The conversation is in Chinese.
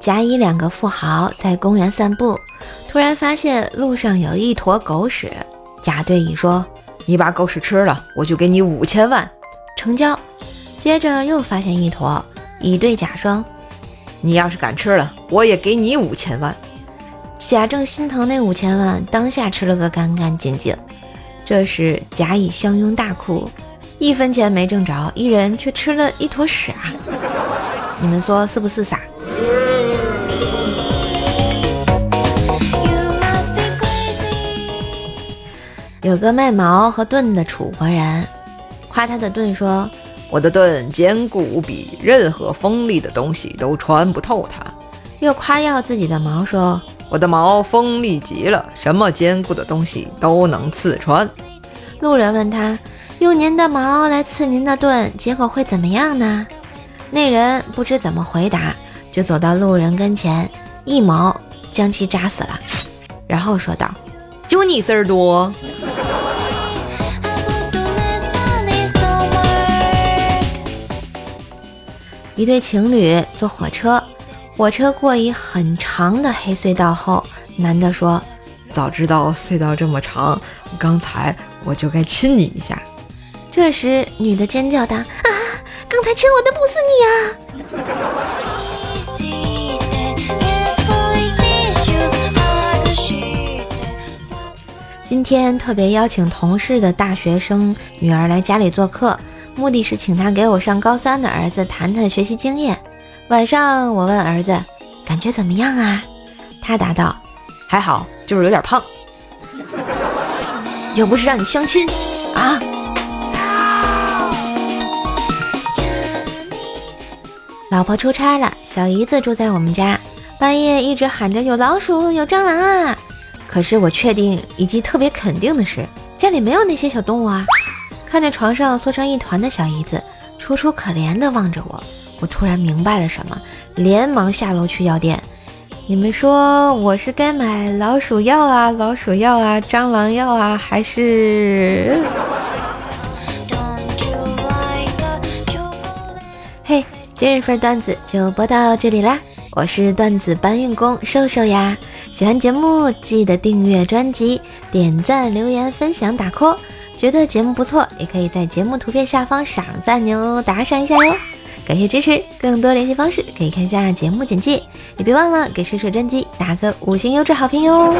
甲乙两个富豪在公园散步，突然发现路上有一坨狗屎。甲对乙说：“你把狗屎吃了，我就给你五千万。”成交。接着又发现一坨，乙对甲说：“你要是敢吃了，我也给你五千万。”甲正心疼那五千万，当下吃了个干干净净。这时甲乙相拥大哭，一分钱没挣着，一人却吃了一坨屎啊！你们说是不是傻？有个卖矛和盾的楚国人，夸他的盾说：“我的盾坚固无比，任何锋利的东西都穿不透它。”又夸耀自己的矛说：“我的矛锋利极了，什么坚固的东西都能刺穿。”路人问他：“用您的矛来刺您的盾，结果会怎么样呢？”那人不知怎么回答，就走到路人跟前，一矛将其扎死了，然后说道：“就你事儿多。”一对情侣坐火车，火车过一很长的黑隧道后，男的说：“早知道隧道这么长，刚才我就该亲你一下。”这时，女的尖叫道：“啊，刚才亲我的不是你啊！”今天特别邀请同事的大学生女儿来家里做客。目的是请他给我上高三的儿子谈谈学习经验。晚上我问儿子感觉怎么样啊？他答道：“还好，就是有点胖。”又不是让你相亲啊！老婆出差了，小姨子住在我们家，半夜一直喊着有老鼠、有蟑螂啊！可是我确定以及特别肯定的是，家里没有那些小动物啊。看着床上缩成一团的小姨子，楚楚可怜的望着我，我突然明白了什么，连忙下楼去药店。你们说我是该买老鼠药啊、老鼠药啊、蟑螂药啊，还是？嘿，今日份段子就播到这里啦！我是段子搬运工瘦瘦呀，喜欢节目记得订阅专辑、点赞、留言、分享、打 call。觉得节目不错，也可以在节目图片下方赏赞哟，打赏一下哟，感谢支持。更多联系方式可以看下节目简介，也别忘了给射手专辑打个五星优质好评哟。